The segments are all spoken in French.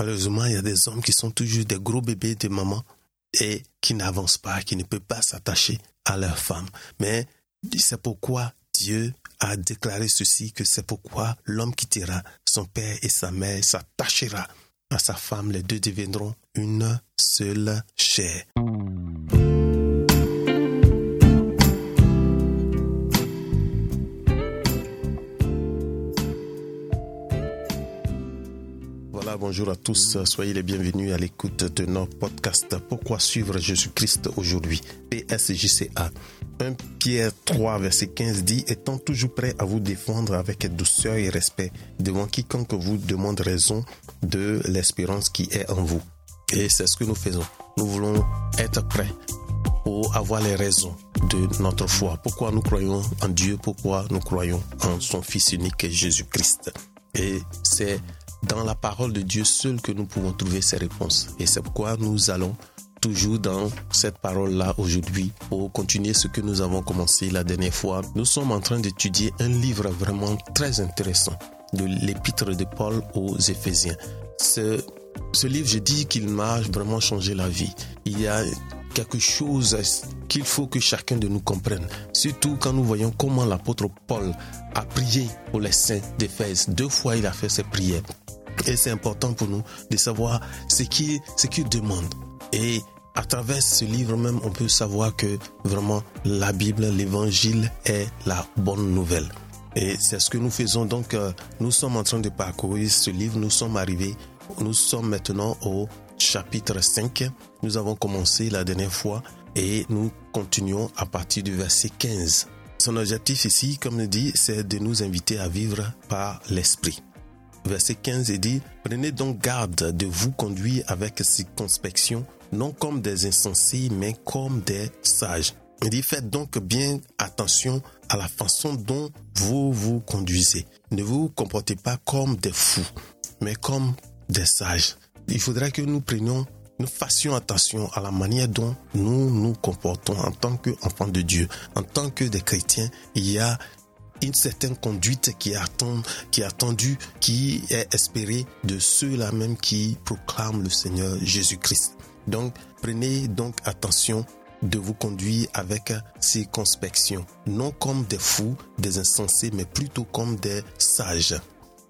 Malheureusement, il y a des hommes qui sont toujours des gros bébés de maman et qui n'avancent pas, qui ne peuvent pas s'attacher à leur femme. Mais c'est pourquoi Dieu a déclaré ceci, que c'est pourquoi l'homme quittera son père et sa mère, s'attachera à sa femme, les deux deviendront une seule chair. Bonjour à tous. Soyez les bienvenus à l'écoute de notre podcast Pourquoi suivre Jésus-Christ aujourd'hui? PSJCA. 1 Pierre 3, verset 15 dit Étant toujours prêt à vous défendre avec douceur et respect devant quiconque vous demande raison de l'espérance qui est en vous. Et c'est ce que nous faisons. Nous voulons être prêts pour avoir les raisons de notre foi. Pourquoi nous croyons en Dieu, pourquoi nous croyons en son Fils unique Jésus-Christ? Et c'est dans la parole de Dieu seul que nous pouvons trouver ces réponses. Et c'est pourquoi nous allons toujours dans cette parole-là aujourd'hui pour continuer ce que nous avons commencé la dernière fois. Nous sommes en train d'étudier un livre vraiment très intéressant de l'épître de Paul aux Éphésiens. Ce, ce livre, je dis qu'il m'a vraiment changé la vie. Il y a quelque chose qu'il faut que chacun de nous comprenne. Surtout quand nous voyons comment l'apôtre Paul a prié pour les saints d'Éphèse. Deux fois, il a fait ses prières. Et c'est important pour nous de savoir ce qu'il ce demande. Et à travers ce livre même, on peut savoir que vraiment la Bible, l'évangile est la bonne nouvelle. Et c'est ce que nous faisons. Donc, euh, nous sommes en train de parcourir ce livre. Nous sommes arrivés, nous sommes maintenant au chapitre 5. Nous avons commencé la dernière fois et nous continuons à partir du verset 15. Son objectif ici, comme dit, c'est de nous inviter à vivre par l'esprit verset 15 dit, Prenez donc garde de vous conduire avec circonspection, non comme des insensés, mais comme des sages. Il dit, faites donc bien attention à la façon dont vous vous conduisez. Ne vous comportez pas comme des fous, mais comme des sages. Il faudrait que nous prenions, nous fassions attention à la manière dont nous nous comportons en tant qu'enfants de Dieu. En tant que des chrétiens, il y a une certaine conduite qui est, attend, qui est attendue, qui est espérée de ceux-là même qui proclament le Seigneur Jésus-Christ. Donc, prenez donc attention de vous conduire avec circonspection, non comme des fous, des insensés, mais plutôt comme des sages.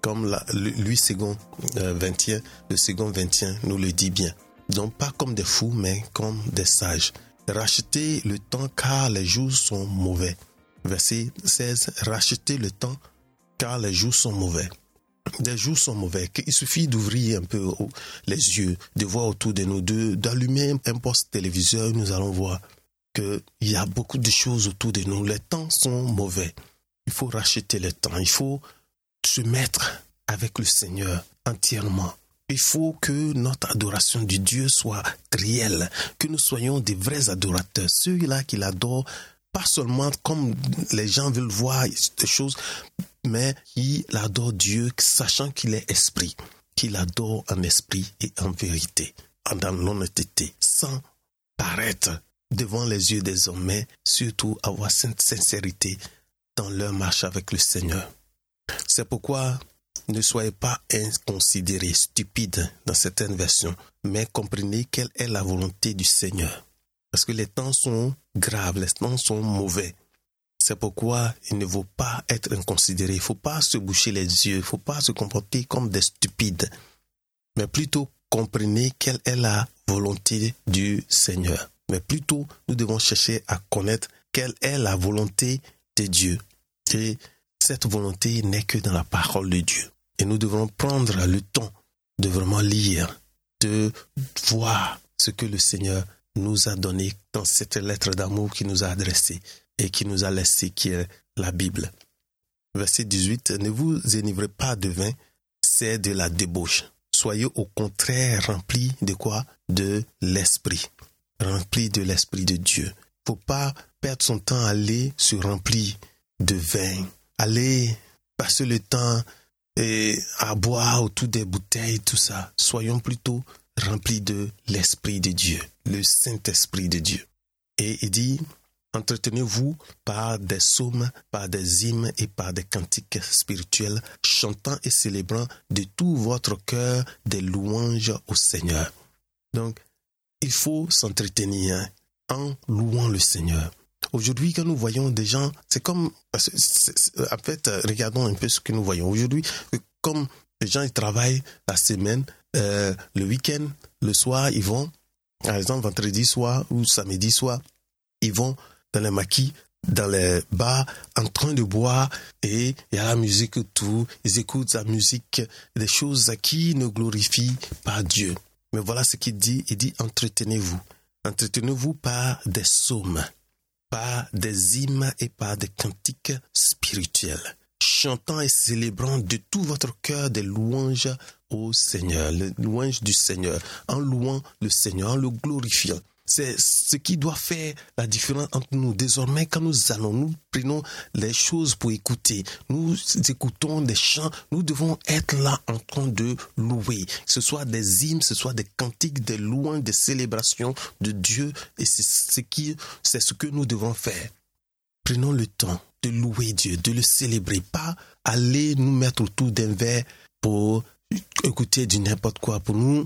Comme la, lui, second 21, euh, le second 21 nous le dit bien. Donc, pas comme des fous, mais comme des sages. Rachetez le temps car les jours sont mauvais. Verset 16, rachetez le temps car les jours sont mauvais. Les jours sont mauvais. Il suffit d'ouvrir un peu les yeux, de voir autour de nous, d'allumer un poste téléviseur, nous allons voir qu'il y a beaucoup de choses autour de nous. Les temps sont mauvais. Il faut racheter le temps. Il faut se mettre avec le Seigneur entièrement. Il faut que notre adoration du Dieu soit réelle, que nous soyons des vrais adorateurs, ceux-là qui l'adorent pas seulement comme les gens veulent voir des choses, mais il adore Dieu, sachant qu'il est esprit, qu'il adore en esprit et en vérité, dans l'honnêteté, sans paraître devant les yeux des hommes, mais surtout avoir cette sincérité dans leur marche avec le Seigneur. C'est pourquoi ne soyez pas inconsidérés, stupides dans certaines versions, mais comprenez quelle est la volonté du Seigneur. Parce que les temps sont graves, les temps sont mauvais. C'est pourquoi il ne faut pas être inconsidéré. Il ne faut pas se boucher les yeux. Il ne faut pas se comporter comme des stupides. Mais plutôt comprenez quelle est la volonté du Seigneur. Mais plutôt, nous devons chercher à connaître quelle est la volonté de Dieu. Cette volonté n'est que dans la parole de Dieu. Et nous devons prendre le temps de vraiment lire, de voir ce que le Seigneur nous a donné dans cette lettre d'amour qui nous a adressée et qui nous a laissé, qui est la Bible. Verset 18, ne vous énivrez pas de vin, c'est de la débauche. Soyez au contraire remplis de quoi? De l'esprit. Remplis de l'esprit de Dieu. Faut pas perdre son temps à aller se remplir de vin. Aller passer le temps et à boire autour des bouteilles, tout ça. Soyons plutôt remplis de l'Esprit de Dieu, le Saint-Esprit de Dieu. Et il dit, Entretenez-vous par des psaumes, par des hymnes et par des cantiques spirituels, chantant et célébrant de tout votre cœur des louanges au Seigneur. Donc, il faut s'entretenir en louant le Seigneur. Aujourd'hui, quand nous voyons des gens, c'est comme, en fait, regardons un peu ce que nous voyons aujourd'hui, comme les gens ils travaillent la semaine, euh, le week-end, le soir, ils vont, par exemple, vendredi soir ou samedi soir, ils vont dans les maquis, dans les bars, en train de boire et il y a la musique tout. Ils écoutent la musique, des choses qui ne glorifient pas Dieu. Mais voilà ce qu'il dit. Il dit entretenez-vous. Entretenez-vous par des psaumes, par des hymnes et par des cantiques spirituels, chantant et célébrant de tout votre cœur des louanges au Seigneur, les louanges du Seigneur, en louant le Seigneur, en le glorifiant. C'est ce qui doit faire la différence entre nous. Désormais, quand nous allons, nous prenons les choses pour écouter. Nous écoutons des chants. Nous devons être là en train de louer. Que ce soit des hymnes, ce soit des cantiques, des louanges, des célébrations de Dieu. Et c'est ce qui, c'est ce que nous devons faire. Prenons le temps de louer Dieu, de le célébrer. Pas aller nous mettre autour d'un verre pour écouter du n'importe quoi, pour nous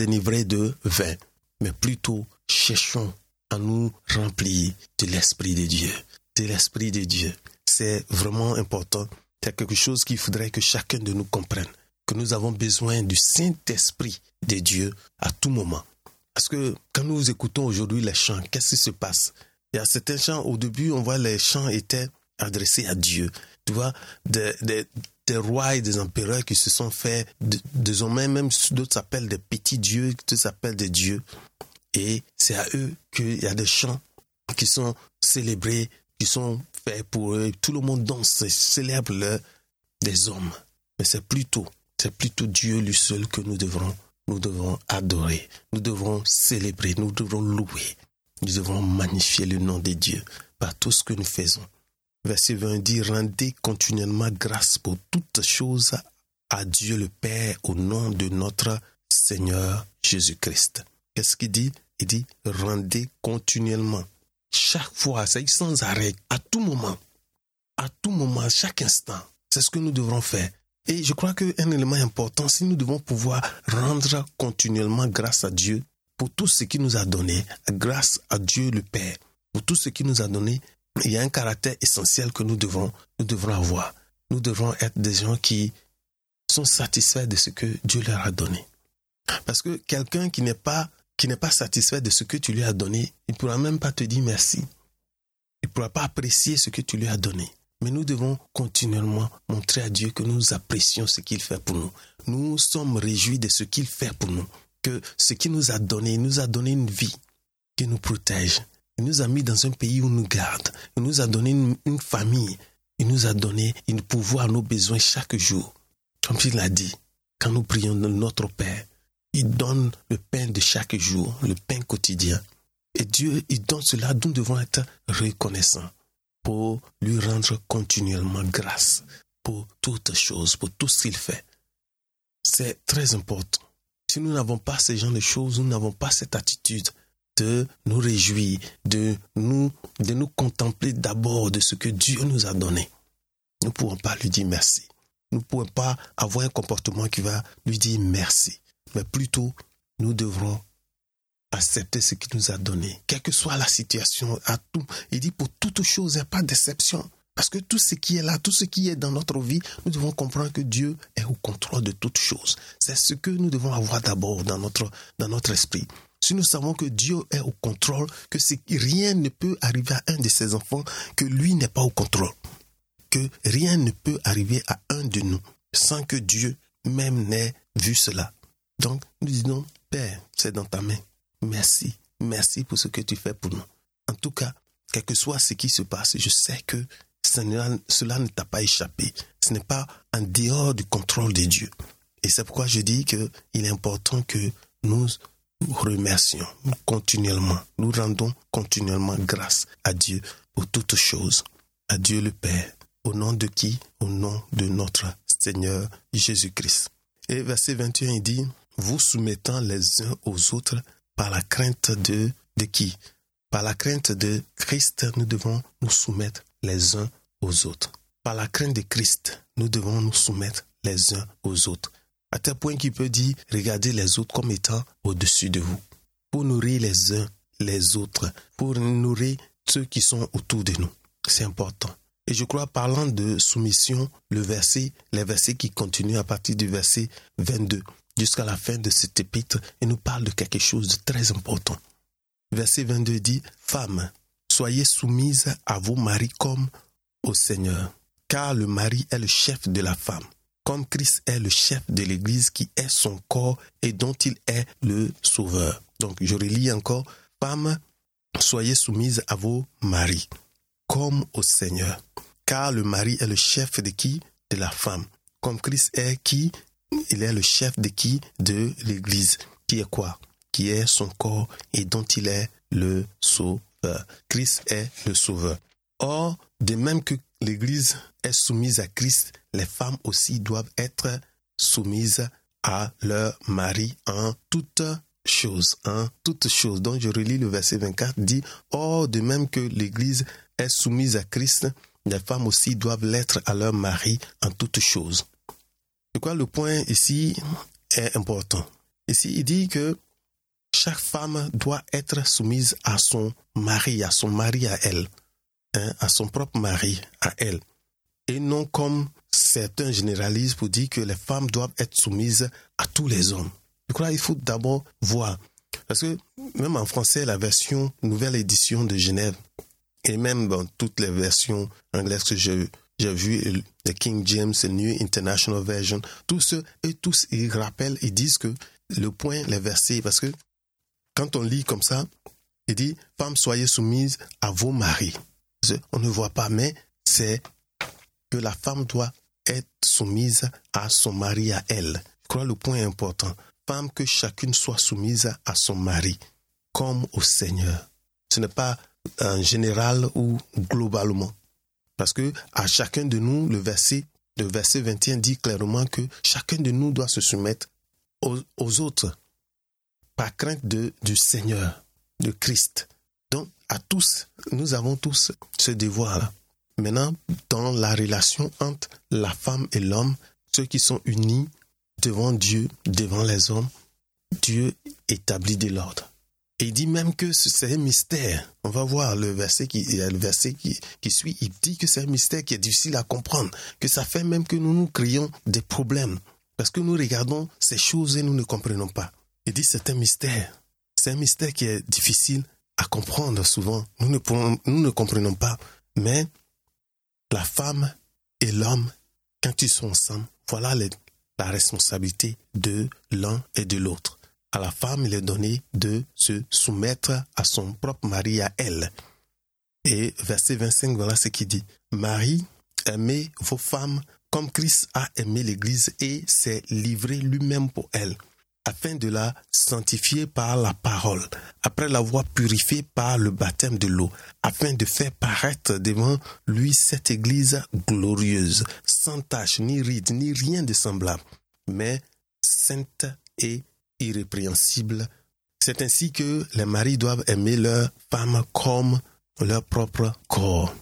enivrer de vin. Mais plutôt cherchons à nous remplir de l'Esprit de Dieu. De l'Esprit de Dieu. C'est vraiment important. C'est quelque chose qu'il faudrait que chacun de nous comprenne. Que nous avons besoin du Saint-Esprit de Dieu à tout moment. Parce que quand nous écoutons aujourd'hui les chants, qu'est-ce qui se passe? Il y a certains chants, au début, on voit les chants étaient adressés à Dieu. Tu vois, des, des, rois et des empereurs qui se sont fait, désormais même d'autres s'appellent des petits dieux, d'autres s'appellent des dieux. Et c'est à eux qu'il y a des chants qui sont célébrés, qui sont faits pour eux. Tout le monde danse et célèbre des hommes. Mais c'est plutôt, c'est plutôt Dieu lui seul que nous devrons, nous devons adorer. Nous devrons célébrer, nous devrons louer. Nous devons magnifier le nom de Dieu par tout ce que nous faisons. Verset 20 dit, rendez continuellement grâce pour toutes choses à Dieu le Père au nom de notre Seigneur Jésus-Christ. Qu'est-ce qu'il dit? Il dit, rendez continuellement. Chaque fois, c'est sans arrêt, à tout moment. À tout moment, chaque instant. C'est ce que nous devrons faire. Et je crois qu'un élément important, si nous devons pouvoir rendre continuellement grâce à Dieu pour tout ce qu'il nous a donné, grâce à Dieu le Père, pour tout ce qu'il nous a donné, il y a un caractère essentiel que nous devons, nous devrons avoir. Nous devrons être des gens qui sont satisfaits de ce que Dieu leur a donné. Parce que quelqu'un qui n'est pas qui n'est pas satisfait de ce que tu lui as donné, il ne pourra même pas te dire merci. Il ne pourra pas apprécier ce que tu lui as donné. Mais nous devons continuellement montrer à Dieu que nous apprécions ce qu'il fait pour nous. Nous sommes réjouis de ce qu'il fait pour nous. Que ce qu'il nous a donné, il nous a donné une vie qui nous protège. Il nous a mis dans un pays où nous garde. Il nous a donné une, famille. Il nous a donné une pouvoir à nos besoins chaque jour. Comme il l'a dit, quand nous prions notre Père, il donne le pain de chaque jour, le pain quotidien. Et Dieu, il donne cela, nous devons être reconnaissants pour lui rendre continuellement grâce pour toutes choses, pour tout ce qu'il fait. C'est très important. Si nous n'avons pas ce genre de choses, nous n'avons pas cette attitude de nous réjouir, de nous, contempler d'abord de ce que Dieu nous a donné. Nous ne pourrons pas lui dire merci. Nous ne pourrons pas avoir un comportement qui va lui dire merci mais plutôt nous devrons accepter ce qu'il nous a donné, quelle que soit la situation, à tout. Il dit pour toute chose, il n'y a pas d'exception. Parce que tout ce qui est là, tout ce qui est dans notre vie, nous devons comprendre que Dieu est au contrôle de toutes choses. C'est ce que nous devons avoir d'abord dans notre, dans notre esprit. Si nous savons que Dieu est au contrôle, que rien ne peut arriver à un de ses enfants, que lui n'est pas au contrôle, que rien ne peut arriver à un de nous sans que Dieu même n'ait vu cela. Donc, nous disons, Père, c'est dans ta main. Merci. Merci pour ce que tu fais pour nous. En tout cas, quel que soit ce qui se passe, je sais que cela, ne t'a pas échappé. Ce n'est pas en dehors du contrôle de Dieu. Et c'est pourquoi je dis qu'il est important que nous remercions continuellement, nous rendons continuellement grâce à Dieu pour toutes choses, à Dieu le Père, au nom de qui? Au nom de notre Seigneur Jésus-Christ. Et verset 21, il dit, vous soumettant les uns aux autres par la crainte de, de qui? Par la crainte de Christ, nous devons nous soumettre les uns aux autres. Par la crainte de Christ, nous devons nous soumettre les uns aux autres. À tel point qu'il peut dire, regardez les autres comme étant au-dessus de vous. Pour nourrir les uns les autres, pour nourrir ceux qui sont autour de nous. C'est important. Et je crois, parlant de soumission, le verset, les versets qui continuent à partir du verset 22 jusqu'à la fin de cet épître, il nous parle de quelque chose de très important. Verset 22 dit, Femmes, soyez soumises à vos maris comme au Seigneur, car le mari est le chef de la femme, comme Christ est le chef de l'Église qui est son corps et dont il est le sauveur. Donc je relis encore, Femmes, soyez soumises à vos maris, comme au Seigneur, car le mari est le chef de qui? De la femme, comme Christ est qui? Il est le chef de qui De l'Église, qui est quoi Qui est son corps et dont il est le sauveur. Christ est le sauveur. Or, de même que l'Église est soumise à Christ, les femmes aussi doivent être soumises à leur mari en toutes choses, en. Donc je relis le verset 24, dit, Or, de même que l'Église est soumise à Christ, les femmes aussi doivent l'être à leur mari en toutes choses. C'est quoi le point ici est important. Ici, il dit que chaque femme doit être soumise à son mari, à son mari à elle, hein, à son propre mari à elle. Et non comme certains généralisent pour dire que les femmes doivent être soumises à tous les hommes. Je crois qu'il faut d'abord voir. Parce que même en français, la version nouvelle édition de Genève, et même dans toutes les versions anglaises que j'ai vu, le King James, le New International Version, tous ceux, et tous, ils rappellent, ils disent que le point, les versets, parce que quand on lit comme ça, il dit, femmes, soyez soumises à vos maris. On ne voit pas, mais c'est que la femme doit être soumise à son mari, à elle. Je crois le point important. Femme, que chacune soit soumise à son mari, comme au Seigneur. Ce n'est pas en général ou globalement. Parce que à chacun de nous, le verset, verset 21 dit clairement que chacun de nous doit se soumettre aux, aux autres par crainte de, du Seigneur, de Christ. Donc, à tous, nous avons tous ce devoir-là. Maintenant, dans la relation entre la femme et l'homme, ceux qui sont unis devant Dieu, devant les hommes, Dieu établit de l'ordre. Et il dit même que c'est un mystère. On va voir le verset qui, suit. Il dit que c'est un mystère qui est difficile à comprendre. Que ça fait même que nous nous créons des problèmes. Parce que nous regardons ces choses et nous ne comprenons pas. Il dit c'est un mystère. C'est un mystère qui est difficile à comprendre souvent. Nous ne comprenons pas. Mais la femme et l'homme, quand ils sont ensemble, voilà la responsabilité de l'un et de l'autre à la femme, il est donné de se soumettre à son propre mari, à elle. Et verset 25, voilà ce qu'il dit. Marie, aimez vos femmes comme Christ a aimé l'Église et s'est livré lui-même pour elle, afin de la sanctifier par la parole, après l'avoir purifiée par le baptême de l'eau, afin de faire paraître devant lui cette Église glorieuse, sans tache, ni ride, ni rien de semblable, mais sainte et irrépréhensible. C'est ainsi que les maris doivent aimer leur femme comme leur propre corps.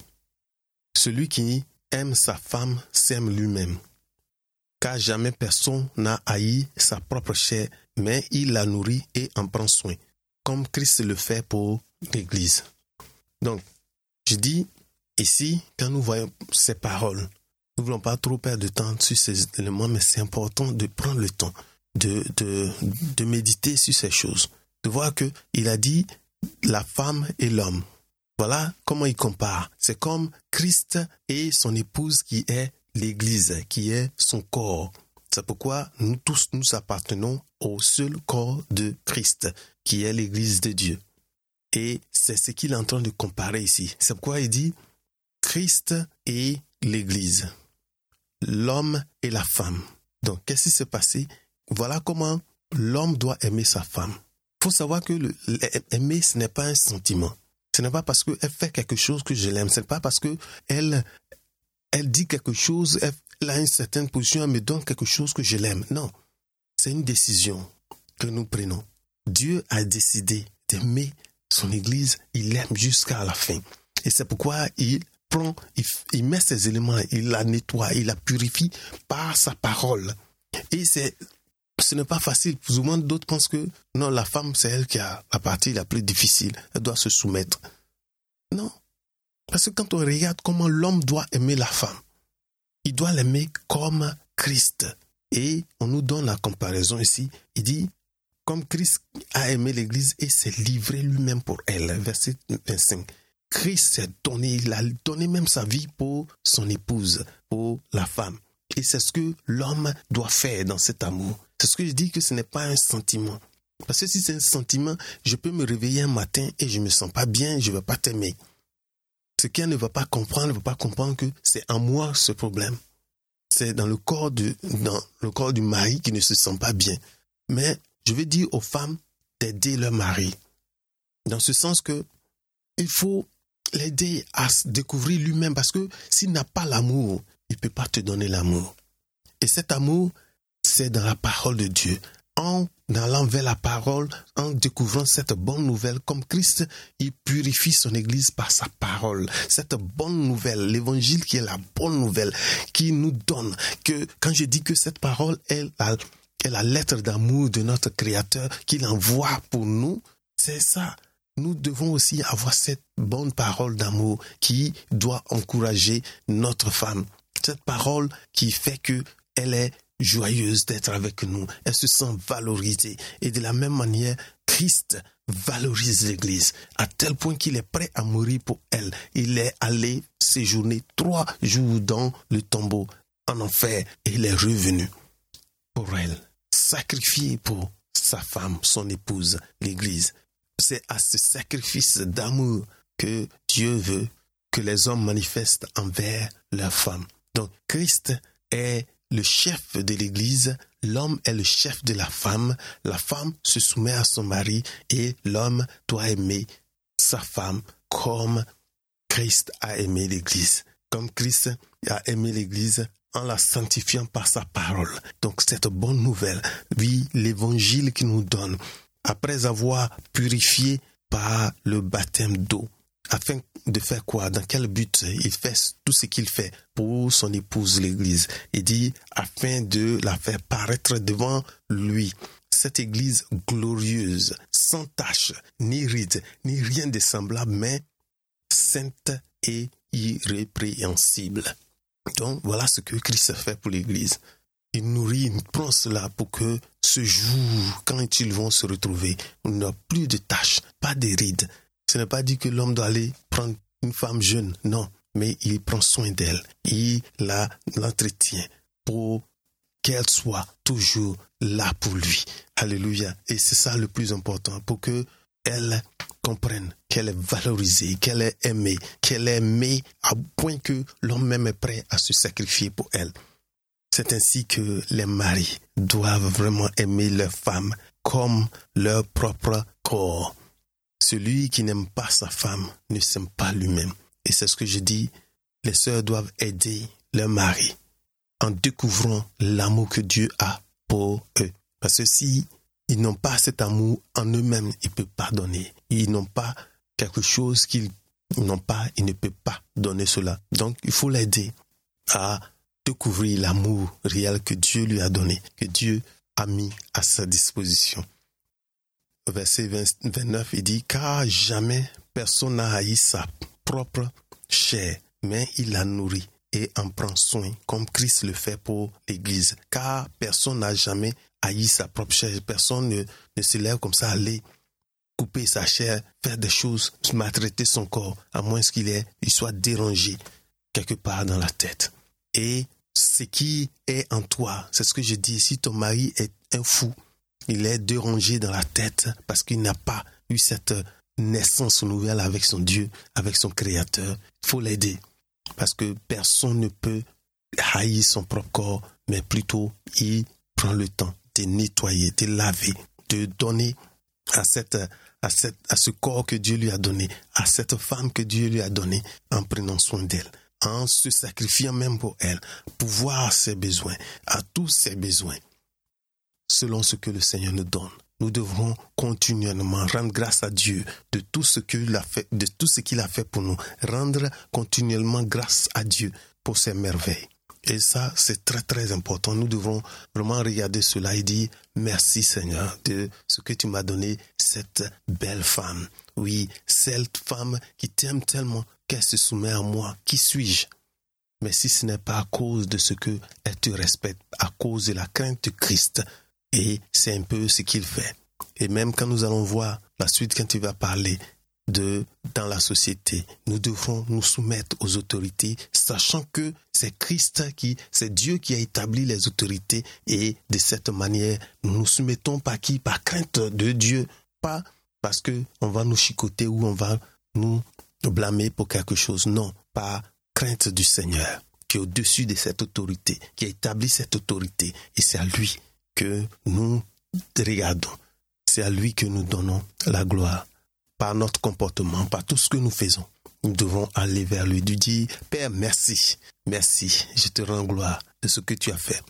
Celui qui aime sa femme s'aime lui-même, car jamais personne n'a haï sa propre chair, mais il la nourrit et en prend soin, comme Christ le fait pour l'Église. Donc, je dis ici, quand nous voyons ces paroles, nous ne voulons pas trop perdre de temps sur ces éléments, mais c'est important de prendre le temps de, de, de méditer sur ces choses, de voir que il a dit la femme et l'homme. Voilà comment il compare. C'est comme Christ et son épouse qui est l'Église, qui est son corps. C'est pourquoi nous tous nous appartenons au seul corps de Christ, qui est l'Église de Dieu. Et c'est ce qu'il est en train de comparer ici. C'est pourquoi il dit Christ et l'Église, l'homme et la femme. Donc, qu'est-ce qui s'est passé? Voilà comment l'homme doit aimer sa femme. Il faut savoir que aimer, ce n'est pas un sentiment. Ce n'est pas parce qu'elle fait quelque chose que je l'aime. Ce n'est pas parce qu'elle elle dit quelque chose, elle a une certaine position, elle me donne quelque chose que je l'aime. Non. C'est une décision que nous prenons. Dieu a décidé d'aimer son Église, il l'aime jusqu'à la fin. Et c'est pourquoi il prend, il, met ses éléments, il la nettoie, il la purifie par sa parole. Et c'est, ce n'est pas facile. Plus ou moins d'autres pensent que non, la femme, c'est elle qui a la partie la plus difficile. Elle doit se soumettre. Non. Parce que quand on regarde comment l'homme doit aimer la femme, il doit l'aimer comme Christ. Et on nous donne la comparaison ici. Il dit, comme Christ a aimé l'Église et s'est livré lui-même pour elle. Verset 25. Christ s'est donné, il a donné même sa vie pour son épouse, pour la femme. Et c'est ce que l'homme doit faire dans cet amour. C'est ce que je dis que ce n'est pas un sentiment. Parce que si c'est un sentiment, je peux me réveiller un matin et je ne me sens pas bien, je ne vais pas t'aimer. Ce qui ne va pas comprendre, ne va pas comprendre que c'est en moi ce problème. C'est dans le corps dans le corps du mari qui ne se sent pas bien. Mais je veux dire aux femmes d'aider leur mari. Dans ce sens que il faut l'aider à se découvrir lui-même parce que s'il n'a pas l'amour, il ne peut pas te donner l'amour. Et cet amour, c'est dans la parole de Dieu. En allant vers la parole, en découvrant cette bonne nouvelle, comme Christ, il purifie son Église par sa parole. Cette bonne nouvelle, l'évangile qui est la bonne nouvelle, qui nous donne que, quand je dis que cette parole est la, est la lettre d'amour de notre Créateur qu'il envoie pour nous, c'est ça nous devons aussi avoir cette bonne parole d'amour qui doit encourager notre femme. Cette parole qui fait que elle est joyeuse d'être avec nous. Elle se sent valorisée. Et de la même manière, Christ valorise l'Église à tel point qu'il est prêt à mourir pour elle. Il est allé séjourner trois jours dans le tombeau en enfer et il est revenu pour elle, sacrifié pour sa femme, son épouse, l'Église. C'est à ce sacrifice d'amour que Dieu veut que les hommes manifestent envers leur femme. Donc Christ est le chef de l'Église, l'homme est le chef de la femme, la femme se soumet à son mari et l'homme doit aimer sa femme comme Christ a aimé l'Église, comme Christ a aimé l'Église en la sanctifiant par sa parole. Donc cette bonne nouvelle, oui, l'évangile qui nous donne, après avoir purifié par le baptême d'eau, afin de faire quoi? Dans quel but? Il fait tout ce qu'il fait pour son épouse l'Église. Il dit afin de la faire paraître devant lui. Cette Église glorieuse, sans tache, ni ride, ni rien de semblable, mais sainte et irrépréhensible. Donc voilà ce que Christ fait pour l'Église. Il nourrit, il prend cela pour que ce jour, quand ils vont se retrouver, on n'a plus de tâches, pas de rides. Ce n'est pas dit que l'homme doit aller prendre une femme jeune, non, mais il prend soin d'elle, il la l'entretient pour qu'elle soit toujours là pour lui. Alléluia. Et c'est ça le plus important, pour que elle comprenne qu'elle est valorisée, qu'elle est aimée, qu'elle est aimée à point que l'homme même est prêt à se sacrifier pour elle. C'est ainsi que les maris doivent vraiment aimer leur femme comme leur propre corps. Celui qui n'aime pas sa femme ne s'aime pas lui-même. Et c'est ce que je dis, les sœurs doivent aider leur mari en découvrant l'amour que Dieu a pour eux. Parce que si ils n'ont pas cet amour en eux-mêmes, ils ne peuvent pas donner. Ils n'ont pas quelque chose qu'ils n'ont pas, ils ne peuvent pas donner cela. Donc il faut l'aider à découvrir l'amour réel que Dieu lui a donné, que Dieu a mis à sa disposition. Verset 29, il dit, car jamais personne n'a haï sa propre chair, mais il la nourrit et en prend soin, comme Christ le fait pour l'Église. Car personne n'a jamais haï sa propre chair. Personne ne, ne se lève comme ça, aller couper sa chair, faire des choses, maltraiter son corps, à moins qu'il il soit dérangé quelque part dans la tête. Et ce qui est en toi, c'est ce que je dis, si ton mari est un fou, il est dérangé dans la tête parce qu'il n'a pas eu cette naissance nouvelle avec son Dieu, avec son Créateur, il faut l'aider. Parce que personne ne peut haïr son propre corps, mais plutôt il prend le temps de nettoyer, de laver, de donner à, cette, à, ce corps que Dieu lui a donné, à cette femme que Dieu lui a donnée, en prenant soin d'elle en se sacrifiant même pour elle, pour voir ses besoins, à tous ses besoins, selon ce que le Seigneur nous donne. nous devrons continuellement rendre grâce à Dieu de tout ce qu'il a fait, de tout ce qu'il a fait pour nous. Rendre continuellement grâce à Dieu pour ses merveilles. Et ça, c'est très très important. Nous devons vraiment regarder cela et dire merci Seigneur de ce que tu m'as donné, cette belle femme. Oui, cette femme qui t'aime tellement qu'elle se soumet à moi. Qui suis-je? Mais si ce n'est pas à cause de ce que elle te respecte, à cause de la crainte de Christ, et c'est un peu ce qu'il fait. Et même quand nous allons voir la suite, quand tu vas parler de dans la société, nous devrons nous soumettre aux autorités, sachant que c'est Christ qui, c'est Dieu qui a établi les autorités et de cette manière, nous nous soumettons par qui? Par crainte de Dieu, pas parce que on va nous chicoter ou on va nous blâmer pour quelque chose. Non, par crainte du Seigneur qui est au-dessus de cette autorité, qui a établi cette autorité. Et c'est à lui que nous regardons. C'est à lui que nous donnons la gloire. Par notre comportement, par tout ce que nous faisons, nous devons aller vers lui, lui dire, Père, merci, merci, je te rends gloire de ce que tu as fait.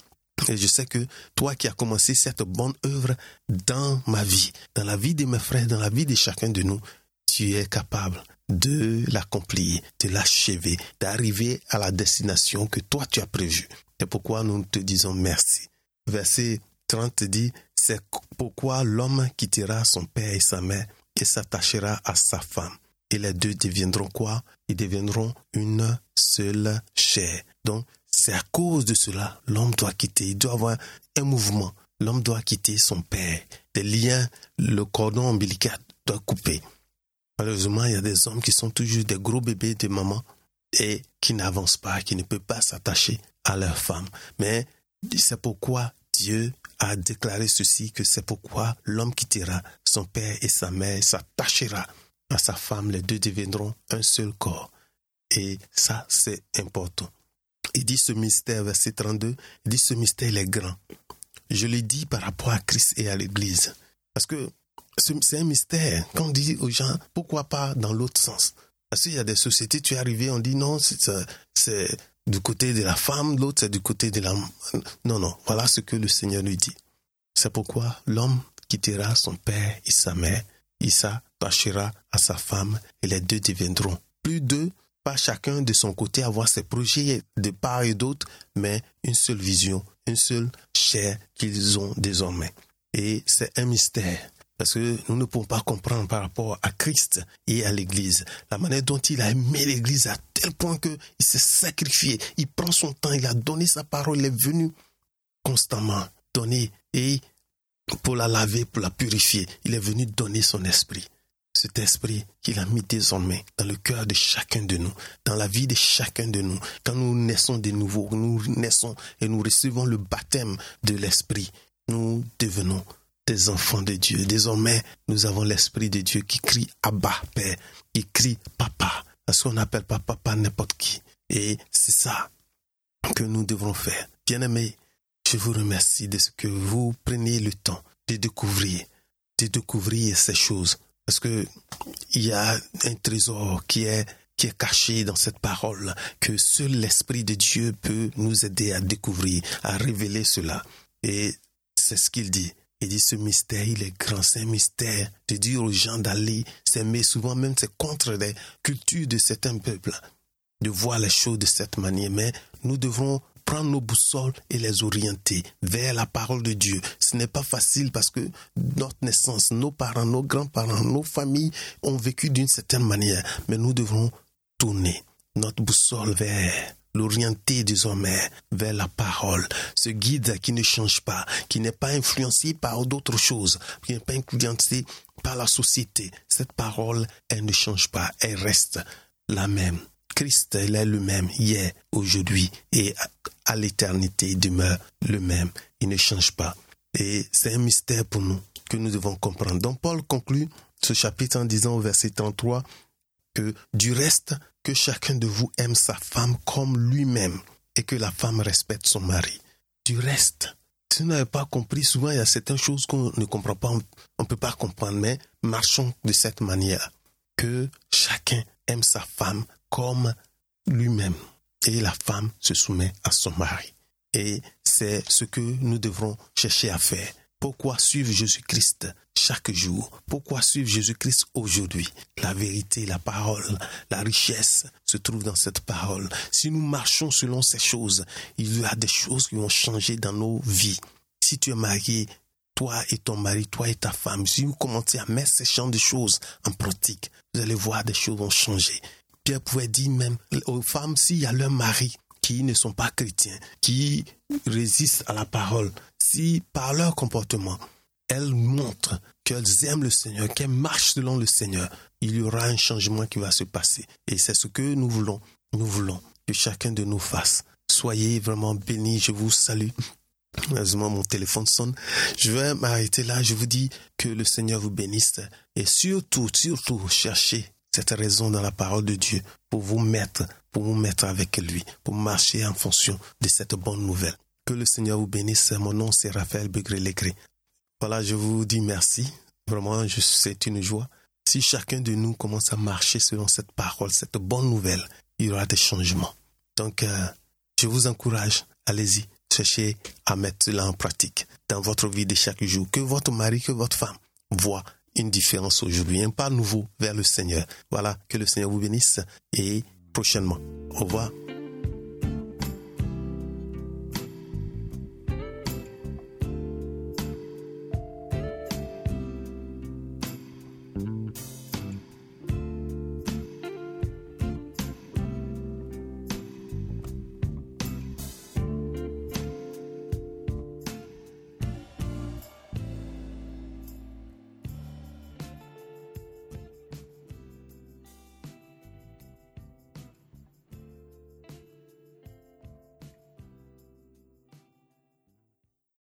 Et je sais que toi qui as commencé cette bonne œuvre dans ma vie, dans la vie de mes frères, dans la vie de chacun de nous, tu es capable de l'accomplir, de l'achever, d'arriver à la destination que toi tu as prévue. C'est pourquoi nous te disons merci. Verset 30 dit, c'est pourquoi l'homme quittera son père et sa mère et s'attachera à sa femme? Et les deux deviendront quoi? Ils deviendront une seule chair. Donc, c'est à cause de cela, l'homme doit quitter. Il doit avoir un mouvement. L'homme doit quitter son père. Des liens, le cordon ombilical doit couper. Malheureusement, il y a des hommes qui sont toujours des gros bébés de maman et qui n'avancent pas, qui ne peuvent pas s'attacher à leur femme. Mais c'est pourquoi Dieu a déclaré ceci, que c'est pourquoi l'homme quittera son père et sa mère, s'attachera à sa femme, les deux deviendront un seul corps. Et ça, c'est important. Il dit ce mystère, verset 32, il dit ce mystère, il est grand. Je le dis par rapport à Christ et à l'Église. Parce que c'est un mystère. Quand on dit aux gens, pourquoi pas dans l'autre sens? Parce qu'il y a des sociétés, tu es arrivé, on dit non, c'est du côté de la femme, l'autre c'est du côté de la... Non, non, voilà ce que le Seigneur nous dit. C'est pourquoi l'homme quittera son père et sa mère, il s'attachera à sa femme et les deux deviendront plus deux, pas chacun de son côté avoir ses projets de part et d'autre, mais une seule vision, une seule chair qu'ils ont désormais. Et c'est un mystère. Parce que nous ne pouvons pas comprendre par rapport à Christ et à l'Église. La manière dont il a aimé l'Église à tel point qu'il s'est sacrifié. Il prend son temps, il a donné sa parole, il est venu constamment donner. Et pour la laver, pour la purifier, il est venu donner son esprit. Cet esprit qu'il a mis désormais dans le cœur de chacun de nous, dans la vie de chacun de nous. Quand nous naissons de nouveau, nous naissons et nous recevons le baptême de l'esprit, nous devenons des enfants de Dieu. Désormais, nous avons l'Esprit de Dieu qui crie Abba, Père, qui crie Papa. Parce qu'on n'appelle pas Papa n'importe qui. Et c'est ça que nous devrons faire. Bien-aimés, je vous remercie de ce que vous preniez le temps de découvrir, de découvrir ces choses. Parce que il y a un trésor qui est, qui est caché dans cette parole, que seul l'Esprit de Dieu peut nous aider à découvrir, à révéler cela. Et c'est ce qu'il dit. Il dit ce mystère, il est grand, c'est un mystère. De dire aux gens d'aller s'aimer, souvent même c'est contre les cultures de certains peuples, de voir les choses de cette manière. Mais nous devons prendre nos boussoles et les orienter vers la parole de Dieu. Ce n'est pas facile parce que notre naissance, nos parents, nos grands-parents, nos familles ont vécu d'une certaine manière. Mais nous devons tourner notre boussole vers l'orienter désormais vers la parole, ce guide qui ne change pas, qui n'est pas influencé par d'autres choses, qui n'est pas influencé par la société. Cette parole, elle ne change pas, elle reste la même. Christ, il est le même hier, aujourd'hui et à l'éternité, il demeure le même. Il ne change pas. Et c'est un mystère pour nous que nous devons comprendre. Donc Paul conclut ce chapitre en disant au verset 33 que du reste, que chacun de vous aime sa femme comme lui-même et que la femme respecte son mari. Du reste, si vous n'avez pas compris, souvent il y a certaines choses qu'on ne comprend pas, on ne peut pas comprendre, mais marchons de cette manière. Que chacun aime sa femme comme lui-même et la femme se soumet à son mari. Et c'est ce que nous devrons chercher à faire Pourquoi suivre Jésus-Christ chaque jour? Pourquoi suivre Jésus-Christ aujourd'hui? La vérité, la parole, la richesse se trouve dans cette parole. Si nous marchons selon ces choses, il y a des choses qui vont changer dans nos vies. Si tu es marié, toi et ton mari, toi et ta femme, si vous commencez à mettre ces champs de choses en pratique, vous allez voir des choses vont changer. Pierre pouvait dire même aux femmes, s'il y a leur mari qui ne sont pas chrétiens, qui résistent à la parole, si par leur comportement, elles montrent qu'elles aiment le Seigneur, qu'elles marchent selon le Seigneur, il y aura un changement qui va se passer. Et c'est ce que nous voulons. Nous voulons que chacun de nous fasse. Soyez vraiment bénis. Je vous salue. Heureusement, mon téléphone sonne. Je vais m'arrêter là. Je vous dis que le Seigneur vous bénisse. Et surtout, surtout, cherchez cette raison dans la parole de Dieu pour vous mettre, pour vous mettre avec lui, pour marcher en fonction de cette bonne nouvelle. Que le Seigneur vous bénisse. Mon nom, c'est Raphaël Begré-Légré. Voilà, je vous dis merci. Vraiment, c'est une joie. Si chacun de nous commence à marcher selon cette parole, cette bonne nouvelle, il y aura des changements. Donc, euh, je vous encourage, allez-y, cherchez à mettre cela en pratique dans votre vie de chaque jour. Que votre mari, que votre femme voient une différence aujourd'hui, un pas nouveau vers le Seigneur. Voilà, que le Seigneur vous bénisse et prochainement. Au revoir.